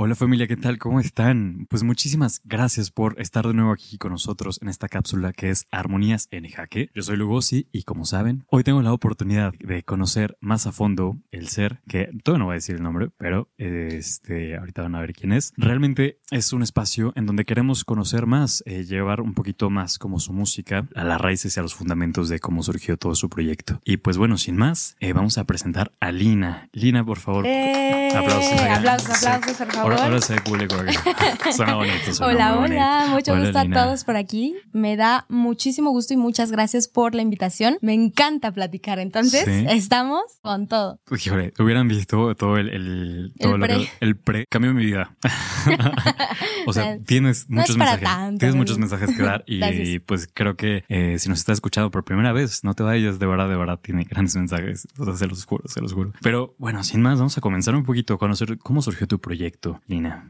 Hola familia, ¿qué tal? ¿Cómo están? Pues muchísimas gracias por estar de nuevo aquí con nosotros en esta cápsula que es Armonías en Jaque. Yo soy Lugosi y como saben, hoy tengo la oportunidad de conocer más a fondo el ser, que todavía no voy a decir el nombre, pero este, ahorita van a ver quién es. Realmente es un espacio en donde queremos conocer más, eh, llevar un poquito más como su música a las raíces y a los fundamentos de cómo surgió todo su proyecto. Y pues bueno, sin más, eh, vamos a presentar a Lina. Lina, por favor. ¡Eh! Aplausos. Aplausos, aplausos, por favor. Ahora, ahora se ve público acá. Suena bonito. Suena Hola, muy hola, mucho Hola, gusto Lina. a todos por aquí. Me da muchísimo gusto y muchas gracias por la invitación. Me encanta platicar, entonces Sí. estamos con todo. Híjole, hubieran visto todo el, el, todo El lo pre. que- el pre cambió mi vida. o sea, tienes muchos mensajes. tanto, tienes muchos mensajes que dar y Gracias. pues creo que eh, si nos estás escuchando por primera vez, no te vayas, de verdad, de verdad, tiene grandes mensajes. O sea, se los juro, se los juro. Pero bueno, sin más, vamos a comenzar un poquito a conocer cómo surgió tu proyecto,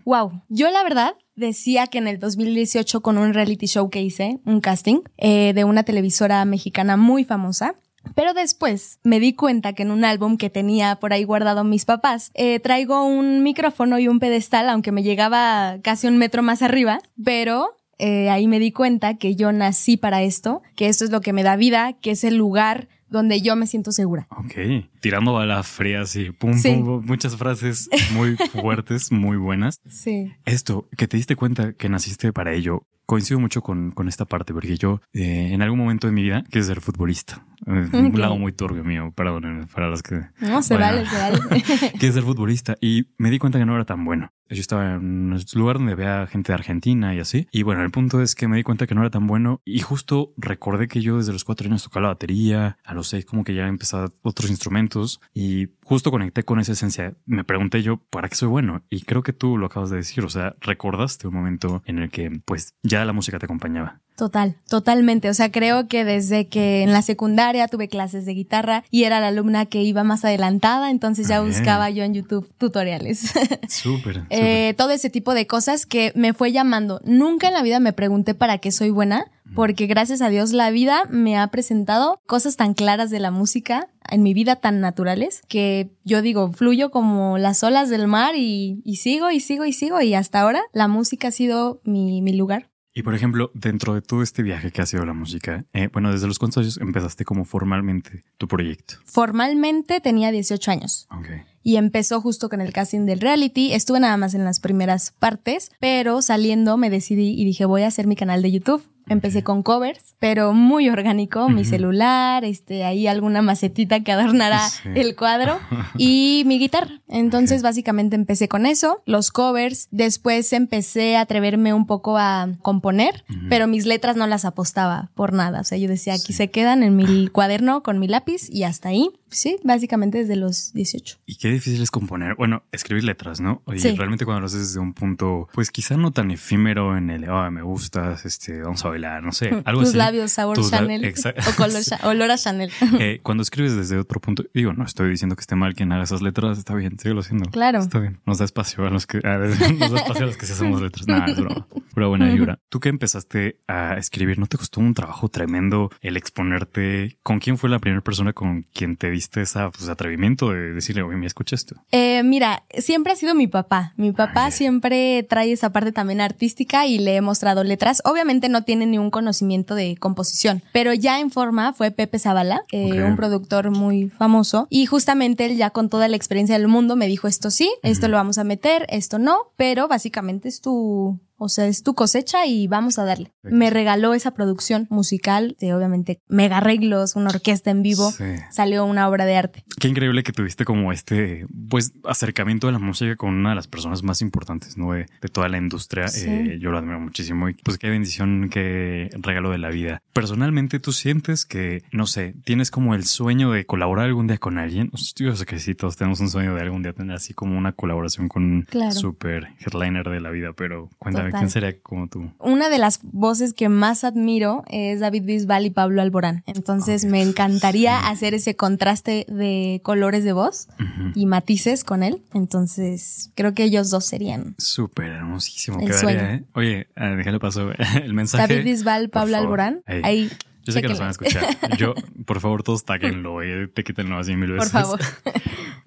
Wow, yo la verdad decía que en el 2018 con un reality show que hice, un casting eh, de una televisora mexicana muy famosa, pero después me di cuenta que en un álbum que tenía por ahí guardado mis papás, eh, traigo un micrófono y un pedestal, aunque me llegaba casi un metro más arriba, pero eh, ahí me di cuenta que yo nací para esto, que esto es lo que me da vida, que es el lugar donde yo me siento segura. Ok, tirando balas frías y pum, Sí. pum, pum, muchas frases muy fuertes, muy buenas. Sí. Esto, que te diste cuenta que naciste para ello, coincido mucho con, con esta parte, porque yo eh, en algún momento de mi vida quise ser futbolista. Eh, Un lado muy turbio mío, perdónenme, para los que... No, se Bueno. vale, se vale. Quise ser futbolista y me di cuenta que no era tan bueno. Yo estaba en un lugar donde había gente de Argentina y así. Y bueno, el punto es que me di cuenta que no era tan bueno y justo recordé que yo desde los cuatro años tocaba la batería, a los seis como que ya empezaba otros instrumentos y justo conecté con esa esencia. Me pregunté yo, ¿para qué soy bueno? Y creo que tú lo acabas de decir, o sea, recordaste un momento en el que pues ya la música te acompañaba. Total, totalmente. O sea, creo que desde que en la secundaria tuve clases de guitarra y era la alumna que iba más adelantada, entonces ya Ah, bien. buscaba yo en YouTube tutoriales. Súper. súper. Eh, todo ese tipo de cosas que me fue llamando. Nunca en la vida me pregunté para qué soy buena, porque gracias a Dios la vida me ha presentado cosas tan claras de la música en mi vida tan naturales que yo digo, fluyo como las olas del mar y, y sigo y sigo y sigo y hasta ahora la música ha sido mi, mi lugar. Y por ejemplo, dentro de todo este viaje que ha sido la música, eh, bueno, desde los cuántos años empezaste como formalmente tu proyecto. Formalmente tenía 18 años. Ok. y empezó justo con el casting del reality. Estuve nada más en las primeras partes, pero saliendo me decidí y dije voy a hacer mi canal de YouTube. Empecé con covers, pero muy orgánico, mi celular, este, ahí alguna macetita que adornara Sí. el cuadro y mi guitarra. Entonces básicamente empecé con eso, los covers, después empecé a atreverme un poco a componer, pero mis letras no las apostaba por nada. O sea, yo decía, aquí Sí. se quedan en mi cuaderno con mi lápiz y hasta ahí. Sí, básicamente desde los 18. Y qué difícil es componer, bueno, escribir letras, ¿no? Y Sí. realmente cuando lo haces desde un punto, pues quizá no tan efímero en el, oh, me gustas, este, vamos a bailar, no sé, algo Tus así. labios sabor Tus Chanel o color olor a Chanel. Eh, cuando escribes desde otro punto, digo, no estoy diciendo que esté mal quien haga esas letras, está bien, síguelo haciendo. Claro. Está bien. Nos da espacio a los que, a ver, nos da espacio a los que sí hacemos letras. Nada, es broma. Pero buena vibra. Tú que empezaste a escribir, ¿no te costó un trabajo tremendo el exponerte? ¿Con quién fue la primera persona con quien te diste ese atrevimiento de decirle, oye, me escucha esto? Eh, mira, siempre ha sido mi papá. Mi papá Ah, siempre trae esa parte también artística y le he mostrado letras. Obviamente no tiene ni un conocimiento de composición, pero ya en forma fue Pepe Zavala, eh, un productor muy famoso. Y justamente él ya con toda la experiencia del mundo me dijo esto sí, esto lo vamos a meter, esto no, pero básicamente es tu... O sea, es tu cosecha y vamos a darle. Perfecto. Me regaló esa producción musical, de obviamente mega arreglos, una orquesta en vivo. Sí. Salió una obra de arte. Qué increíble que tuviste como este, pues, acercamiento de la música con una de las personas más importantes, ¿no? De, de toda la industria. Sí. Eh, yo lo admiro muchísimo y pues qué bendición, qué regalo de la vida. Personalmente, ¿tú sientes que, no sé, tienes como el sueño de colaborar algún día con alguien? Yo sé que sí, todos tenemos un sueño de algún día tener así como una colaboración con un Claro. super headliner de la vida, pero cuéntame, Total. ¿quién sería como tú? Una de las voces que más admiro es David Bisbal y Pablo Alborán. Entonces me encantaría hacer ese contraste de colores de voz y matices con él. Entonces creo que ellos dos serían Súper hermosísimo El quedaría, sueño. ¿eh? Oye, déjale paso el mensaje. David Bisbal, Pablo. Alborán. Ahí. Ahí Yo sé que nos van a escuchar. Yo, por favor, todos taguenlo, eh, te quítenlo así mil veces. Por favor.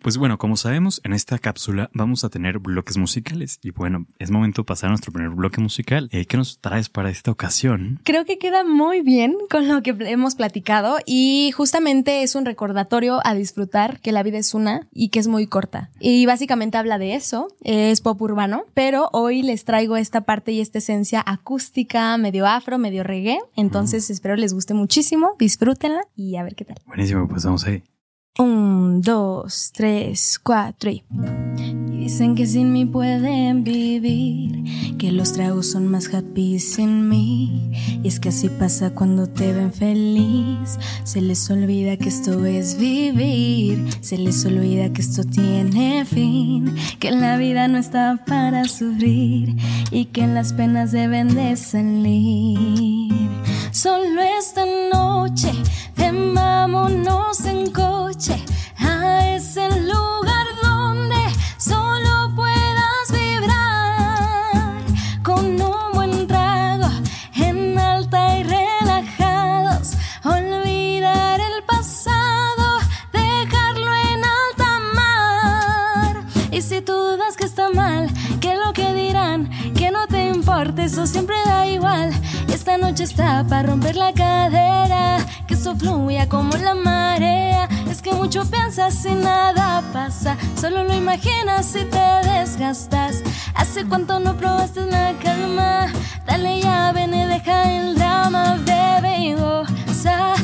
Pues bueno, como sabemos, en esta cápsula vamos a tener bloques musicales. Y bueno, es momento de pasar a nuestro primer bloque musical. Eh, ¿Qué nos traes para esta ocasión? Creo que queda muy bien con lo que hemos platicado y justamente es un recordatorio a disfrutar que la vida es una y que es muy corta. Y básicamente habla de eso, es pop urbano, pero hoy les traigo esta parte y esta esencia acústica, medio afro, medio reggae. Entonces espero les guste muchísimo, disfrútenla y a ver qué tal. Buenísimo, pues vamos ahí. Un, dos, tres, cuatro y... Dicen que sin mí pueden vivir, que los tragos son más happy sin mí. Y es que así pasa cuando te ven feliz. Se les olvida que esto es vivir, se les olvida que esto tiene fin, que la vida no está para sufrir y que las penas deben de salir. Solo esta noche, vámonos en Esta noche está para romper la cadera, que eso fluya como la marea. Es que mucho piensas y nada pasa, solo lo imaginas y te desgastas. Hace cuánto no probaste la calma, dale ya, ven deja el drama, bebe y goza,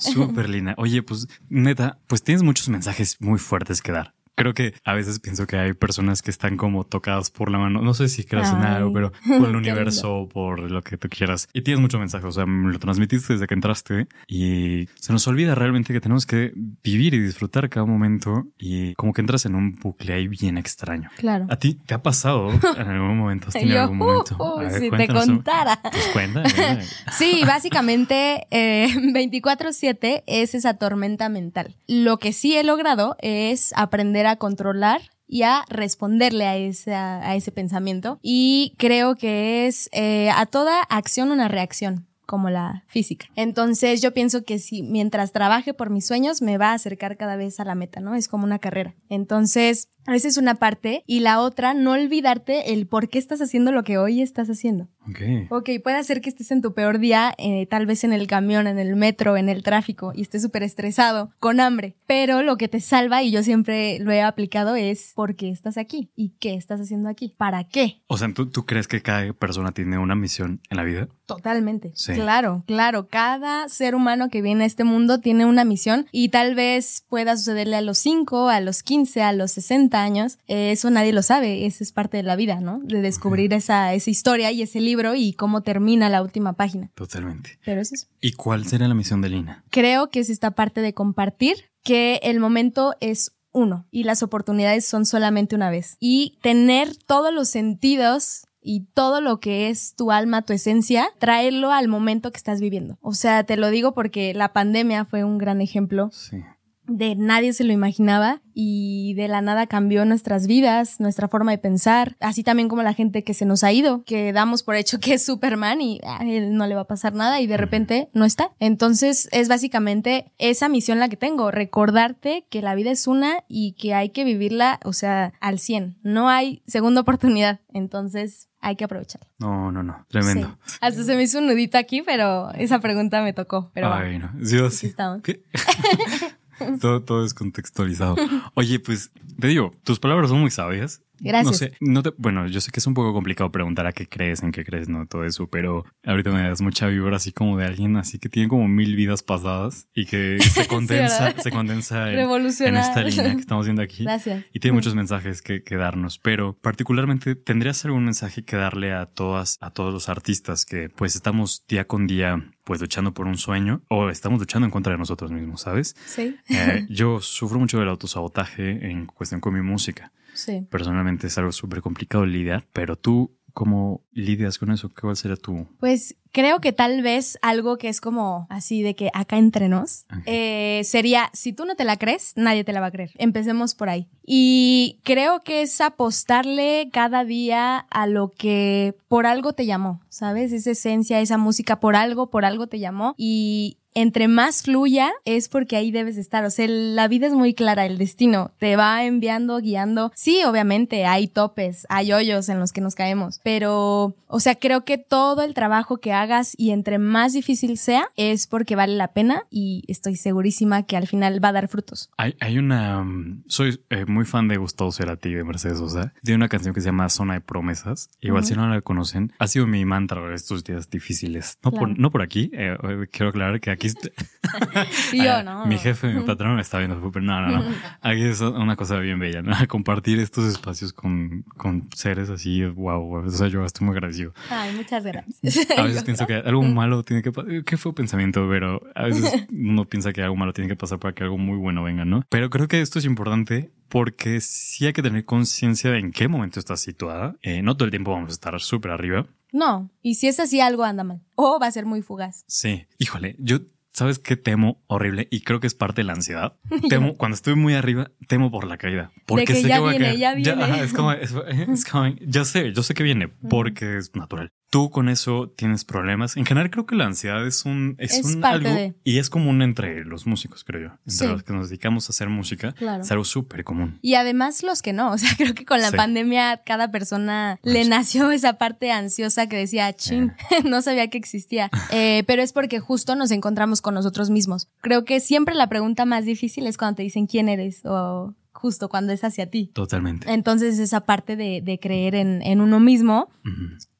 Yeah. Súper linda. Oye, pues neta, pues tienes muchos mensajes muy fuertes que dar. Creo que a veces pienso que hay personas que están como tocadas por la mano. No sé si creas en algo, pero por el universo o por lo que tú quieras. Y tienes mucho mensaje. O sea, me lo transmitiste desde que entraste y se nos olvida realmente que tenemos que vivir y disfrutar cada momento y como que entras en un bucle ahí bien extraño. Claro. ¿A ti te ha pasado en algún momento? ¿Has tenido Yo, algún momento? uh, ver, si te contara. Pues cuéntame. Sí, básicamente eh, 24/7 es esa tormenta mental. Lo que sí he logrado es aprender a controlar y a responderle a, a ese pensamiento. Y creo que es eh, a toda acción una reacción como la física. Entonces yo pienso que si mientras trabaje por mis sueños me va a acercar cada vez a la meta, ¿no? Es como una carrera. Entonces, esa es una parte. Y la otra, no olvidarte el por qué estás haciendo lo que hoy estás haciendo. Ok. Ok, puede ser que estés en tu peor día, eh, tal vez en el camión, en el metro, en el tráfico, y estés súper estresado, con hambre. Pero lo que te salva, y yo siempre lo he aplicado, es por qué estás aquí y qué estás haciendo aquí. ¿Para qué? O sea, ¿tú, ¿tú crees que cada persona tiene una misión en la vida? Totalmente. Sí. Claro, claro. Cada ser humano que viene a este mundo tiene una misión y tal vez pueda sucederle a los 5, a los 15, a los 60 años. Eh, eso nadie lo sabe. Eso es parte de la vida, ¿no? De descubrir esa, esa historia y ese libro y cómo termina la última página. Totalmente. Pero es eso. ¿Y cuál sería la misión de Lina? Creo que es esta parte de compartir que el momento es uno y las oportunidades son solamente una vez. Y tener todos los sentidos y todo lo que es tu alma, tu esencia, traerlo al momento que estás viviendo. O sea, te lo digo porque la pandemia fue un gran ejemplo Sí. De nadie se lo imaginaba y de la nada cambió nuestras vidas, nuestra forma de pensar, así también como la gente que se nos ha ido, que damos por hecho que es Superman y a él no le va a pasar nada y de repente no está. Entonces es básicamente esa misión la que tengo, recordarte que la vida es una y que hay que vivirla, o sea, al 100. No hay segunda oportunidad, entonces hay que aprovecharla. No, no, no. Tremendo. Sí. Hasta se me hizo un nudito aquí, pero esa pregunta me tocó. Pero va. Ay, no. Aquí sí. todo, todo es contextualizado. Oye, pues te digo, tus palabras son muy sabias. Gracias. No sé, no te, bueno, yo sé que es un poco complicado preguntar a qué crees, en qué crees, no todo eso, pero ahorita me das mucha vibra así como de alguien así que tiene como mil vidas pasadas y que se condensa, se condensa en, esta línea que estamos viendo aquí. Gracias. Y tiene muchos mensajes que, que darnos, pero particularmente tendrías algún mensaje que darle a todas, a todos los artistas que pues estamos día con día pues luchando por un sueño o estamos luchando en contra de nosotros mismos, ¿sabes? Sí. Eh, yo sufro mucho del autosabotaje en cuestión con mi música. Sí. Personalmente es algo súper complicado lidiar, pero tú, ¿cómo lidias con eso? ¿Cuál sería tu...? Pues creo que tal vez algo que es como así de que acá entre nos eh, sería, si tú no te la crees, nadie te la va a creer. Empecemos por ahí. Y creo que es apostarle cada día a lo que por algo te llamó, ¿sabes? Esa esencia, esa música por algo, por algo te llamó. Y entre más fluya es porque ahí debes estar. O sea, la vida es muy clara, el destino te va enviando, guiando. Sí, obviamente hay topes, hay hoyos en los que nos caemos, pero, o sea, creo que todo el trabajo que hagas y entre más difícil sea es porque vale la pena y estoy segurísima que al final va a dar frutos. Hay, hay una... mm, Soy eh, muy fan de Gustavo Cerati de Mercedes Sosa. Tiene una canción que se llama Zona de Promesas. Igual Ujú. si no la conocen, ha sido mi mantra estos días difíciles. No, Claro. por, no por aquí. eh, eh, quiero aclarar que aquí... Y yo, Ah, ¿no? Mi jefe, mi patrón me está viendo, no, no, no. Aquí es una cosa bien bella, ¿no? Compartir estos espacios con, con seres así, wow, o sea, yo estoy muy agradecido. Ay, muchas gracias. A veces pienso que algo malo tiene que pasar. ¿Qué fue pensamiento? Pero a veces uno piensa que algo malo tiene que pasar para que algo muy bueno venga, ¿no? Pero creo que esto es importante porque sí hay que tener conciencia de en qué momento estás situada. Eh, no todo el tiempo vamos a estar súper arriba. No, y si es así, algo anda mal. O va a ser muy fugaz. Sí. Híjole, yo, ¿sabes qué temo horrible? Y creo que es parte de la ansiedad. Temo, cuando estoy muy arriba, temo por la caída. Porque que sé ya que voy a viene, caer. ya viene. ajá, es como, es, es como- ya sé, yo sé que viene porque es natural. Tú con eso tienes problemas. En general creo que la ansiedad es un, es, Es un algo de. y es común entre los músicos, creo yo. Entre Sí. los que nos dedicamos a hacer música, Claro. es algo súper común. Y además los que no, o sea, creo que con la Sí. pandemia cada persona le Sí. nació esa parte ansiosa que decía, chin, no sabía que existía. Eh, pero es porque justo nos encontramos con nosotros mismos. Creo que siempre la pregunta más difícil es cuando te dicen quién eres o justo cuando es hacia ti. Totalmente. Entonces esa parte de, de creer en, en uno mismo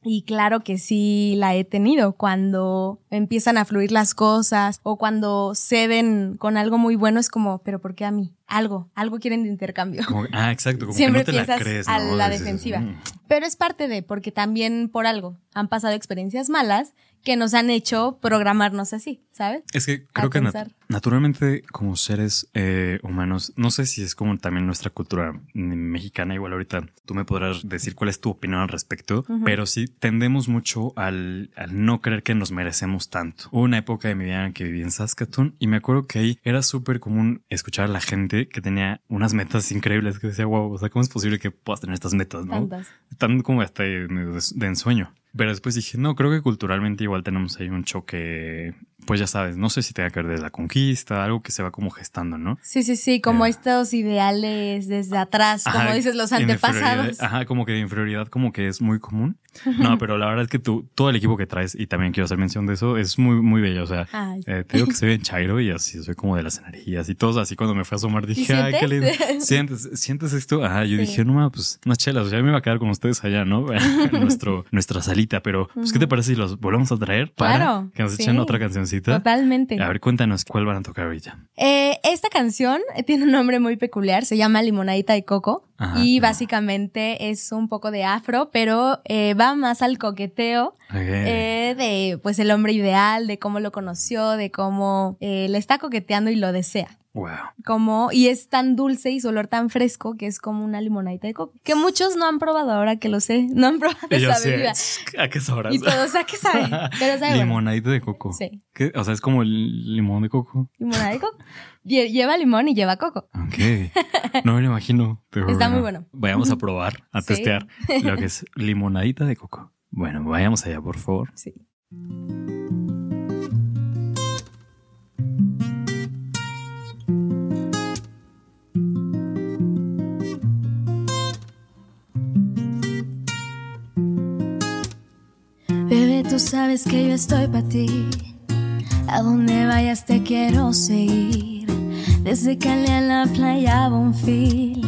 y claro que sí la he tenido cuando empiezan a fluir las cosas o cuando ceden con algo muy bueno es como, pero ¿por qué a mí? Algo, algo quieren de intercambio. Como- ah, exacto. Como Siempre que no te la crees. a ¿no? la defensiva. "Mm". Pero es parte de, porque también por algo han pasado experiencias malas que nos han hecho programarnos así, ¿sabes? Es que creo a que nat- naturalmente como seres eh, humanos, no sé si es como también nuestra cultura mexicana, igual ahorita tú me podrás decir cuál es tu opinión al respecto, pero sí tendemos mucho al, al no creer que nos merecemos tanto. Hubo una época de mi vida en que viví en Saskatoon y me acuerdo que ahí era súper común escuchar a la gente que tenía unas metas increíbles, que decía, wow, o sea, ¿cómo es posible que puedas tener estas metas, no? Tantas. Están como hasta de ensueño. Pero después dije, no, creo que culturalmente igual tenemos ahí un choque, pues ya sabes, no sé si tenga que ver de la conquista, algo que se va como gestando, ¿no? Sí, sí, sí, como Eh. estos ideales desde atrás, como Ajá, dices, los antepasados. Ajá, como que de inferioridad como que es muy común. No, pero la verdad es que tú, todo el equipo que traes, y también quiero hacer mención de eso, es muy, muy bello. O sea, eh, te digo que soy en Chairo y así soy como de las energías y todos así cuando me fue a asomar dije, ¿Y ay, qué lindo. sientes? ¿Sientes, sientes esto? Ajá, yo Sí. dije, no, ma, pues unas chelas, o sea, me iba a quedar con ustedes allá, ¿no? En nuestro, nuestra salita, pero pues, ¿qué te parece si los volvemos a traer para Claro, que nos sí. echen otra cancioncita? Totalmente. A ver, cuéntanos cuál van a tocar ahorita. Eh, esta canción tiene un nombre muy peculiar, se llama Limonadita de Coco Ajá. y básicamente es un poco de afro, pero eh, va más al coqueteo eh, de pues el hombre ideal, de cómo lo conoció, de cómo eh, le está coqueteando y lo desea. Wow. Como, y es tan dulce y su olor tan fresco que es como una limonadita de coco. Que muchos no han probado ahora que lo sé. No han probado Y yo esa bebida. ¿a qué sabrás? Y todos, ¿a qué sabe? Pero sabe bueno. Limonadita de coco. Sí. ¿Qué? O sea, es como el limón de coco. Limonada de coco. Lle- Lleva limón y lleva coco. Ok. No me lo imagino. pero Está muy bueno. Vayamos a probar, a Sí. testear lo que es limonadita de coco. Bueno, vayamos allá, por favor. Sí. Tú sabes que yo estoy para ti. A donde vayas te quiero seguir. Desde Cali a la playa Bonfil.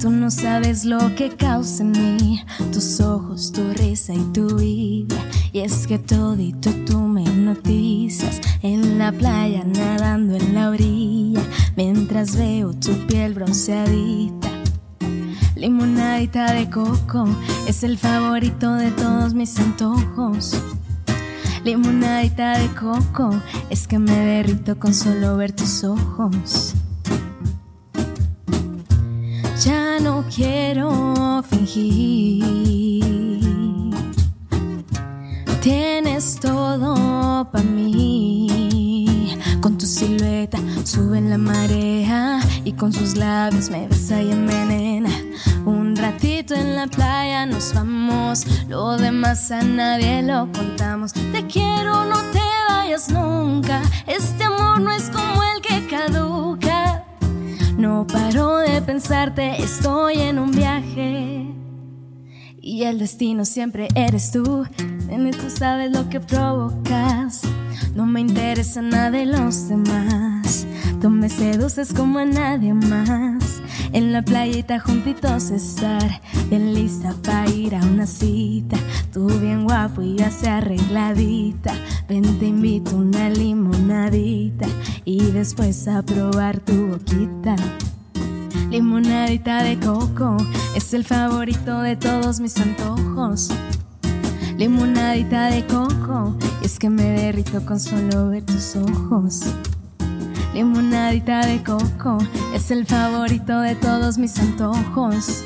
Tú no sabes lo que causa en mí. Tus ojos, tu risa y tu vida. Y es que todito tú me noticias. En la playa nadando en la orilla. Mientras veo tu piel bronceadita. Limonadita de coco es el favorito de todos mis antojos. Limonadita de coco, es que me derrito con solo ver tus ojos. Ya no quiero fingir. Tienes todo para mí. Con tu silueta sube en la marea y con sus labios me besa y envenena. Ratito en la playa nos vamos, lo demás a nadie lo contamos. Te quiero, no te vayas nunca. Este amor no es como el que caduca. No paro de pensarte, estoy en un viaje. Y el destino siempre eres tú. Nene, tú sabes lo que provocas. No me interesa nada de los demás. Tú me seduces como a nadie más. En la playita juntitos estar. Bien lista para ir a una cita. Tú bien guapo y ya se arregladita. Ven, te invito una limonadita. Y después a probar tu boquita. Limonadita de coco es el favorito de todos mis antojos. Limonadita de coco, es que me derrito con solo ver tus ojos. Limonadita de coco es el favorito de todos mis antojos.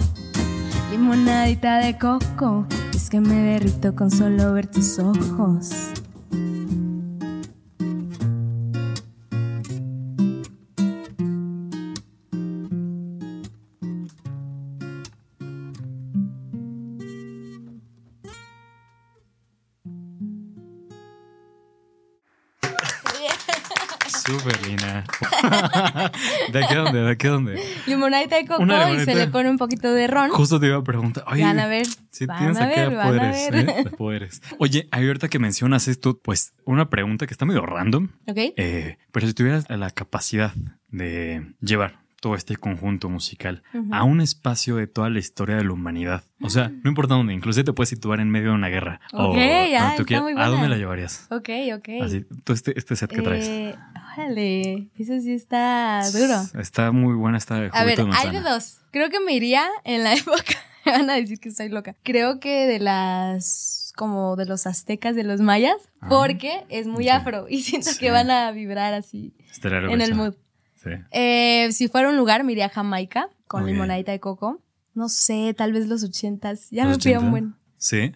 Limonadita de coco, es que me derrito con solo ver tus ojos. ¿De aquí a dónde? ¿De aquí a dónde? Limonadita de coco Una y limonadita. se le pone un poquito de ron. Justo te iba a preguntar. Oye, Van a ver. Van tienes a aquí ver, van a poderes, ver. ¿eh? De poderes. Oye, ahorita que mencionas esto, pues una pregunta que está medio random, ¿Ok? eh, pero si tuvieras la capacidad de llevar todo este conjunto musical a un espacio de toda la historia de la humanidad, o sea, no importa dónde, incluso te puedes situar en medio de una guerra. o Ok, tú está muy ¿A dónde la llevarías? Ok, ok. Así, tú este, este set que traes. Eh, órale, eso sí está duro. Está muy buena esta de A ver, de hay de dos. Creo que me iría en la época. me van a decir que estoy loca. Creo que de las. como de los aztecas, de los mayas. Ah, porque es muy afro. Y siento Sí. que van a vibrar así en el mood. Sí. Eh, si fuera un lugar, me iría a Jamaica con limonadita de coco. No sé, tal vez los ochentas. Ya ¿Los me 80? un buen. Sí.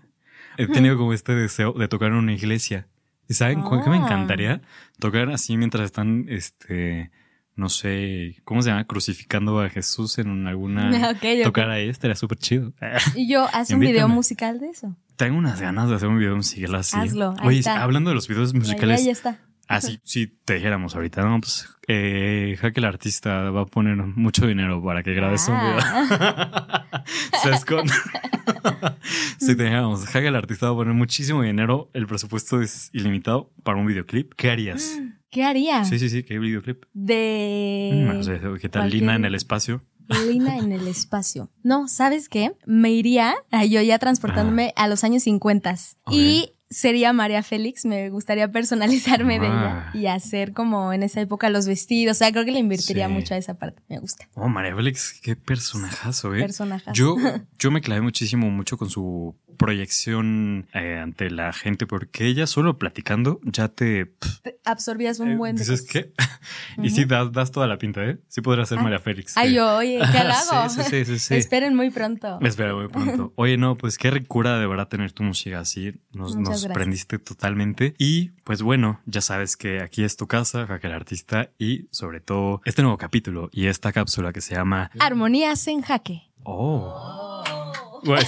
He tenido como este deseo de tocar en una iglesia. ¿Y saben qué me Ah. encantaría? Tocar así mientras están, este, no sé, ¿cómo se llama? Crucificando a Jesús en alguna... Tocar ahí estaría súper chido. Y yo, haz un video musical de eso. Tengo unas ganas de hacer un video musical así. Hazlo, ahí Oye, está. hablando de los videos musicales, ya está. Así, si te dijéramos ahorita, no, pues, eh, Jaque el artista va a poner mucho dinero para que grabes un video. Ah. Sescon. si te dijéramos, Jaque el artista va a poner muchísimo dinero, el presupuesto es ilimitado para un videoclip, ¿qué harías? ¿Qué haría? Sí, sí, sí, ¿qué videoclip? De. Mm, o sea, ¿Qué tal cualquier- Lina en el espacio? Lina en el espacio. No, ¿sabes qué? Me iría, yo ya transportándome a los años 50 Ok. y sería María Félix. Me gustaría personalizarme de ella Ah. y hacer como en esa época los vestidos. O sea, creo que le invertiría Sí. mucho a esa parte. Me gusta. Oh, María Félix, qué personajazo, ¿eh? Personaje. Yo, yo me clavé muchísimo, mucho con su proyección eh, ante la gente, porque ella solo platicando ya te... pff, Absorbías un eh, buen. dices. ¿qué? y sí, das, das toda la pinta, ¿eh? Sí podría ser Ah. María Félix. Ay, yo, oye, ¿qué halago? sí, sí, sí, sí, sí. Esperen muy pronto. Espera muy pronto. Oye, no, pues qué ricura de verdad tener tu música así. Nos, nos prendiste totalmente. Y pues bueno, ya sabes que aquí es tu casa, Jaque el Artista, y sobre todo este nuevo capítulo y esta cápsula que se llama Armonías en jaque. Oh. Güey,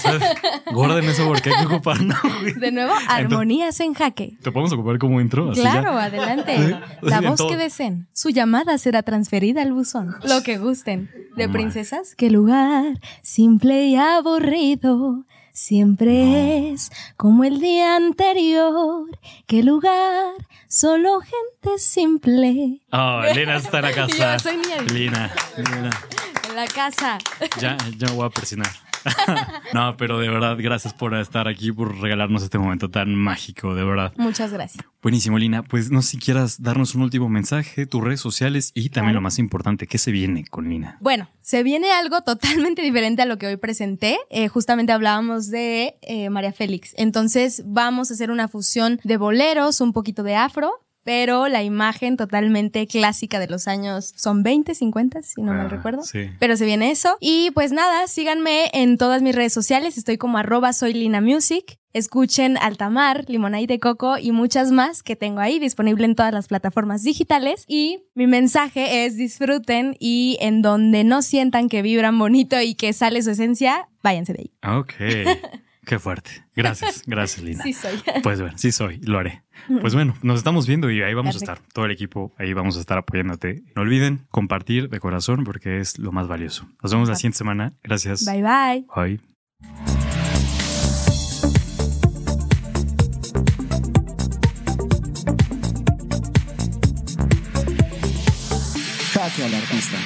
eso porque hay que ocuparlo. De nuevo, armonías en jaque. Te podemos ocupar como intro. Así Claro, ya. adelante. La voz que deseen. Su llamada será transferida al buzón. Lo que gusten. De princesas, qué lugar simple y aburrido. Siempre es como el día anterior. Qué lugar, solo gente simple. Oh, Lina está en la casa. Yo soy niña. Lina, Lina. En la casa. Ya, ya me voy a presionar. no, pero de verdad, gracias por estar aquí, por regalarnos este momento tan mágico, de verdad. Muchas gracias. Buenísimo, Lina. Pues no sé si quieras darnos un último mensaje, tus redes sociales y también lo más importante, ¿qué se viene con Lina? Bueno, se viene algo totalmente diferente a lo que hoy presenté. Eh, justamente hablábamos de eh, María Félix. Entonces vamos a hacer una fusión de boleros, un poquito de afro, pero la imagen totalmente clásica de los años son 20, 50, si no mal ah, recuerdo. Sí. Pero se viene eso. Y pues nada, síganme en todas mis redes sociales. Estoy como arroba soy Lina Music. Escuchen Altamar, Limonade de Coco y muchas más que tengo ahí disponible en todas las plataformas digitales. Y mi mensaje es disfruten y en donde no sientan que vibran bonito y que sale su esencia, váyanse de ahí. Ok. Qué fuerte. Gracias, gracias, Lina. Sí soy. Pues bueno, sí soy, lo haré. Pues bueno, nos estamos viendo y ahí vamos a estar. Todo el equipo, ahí vamos a estar apoyándote. No olviden compartir de corazón porque es lo más valioso. Nos vemos la siguiente semana. Gracias. Bye bye. Bye. Jaque al artista.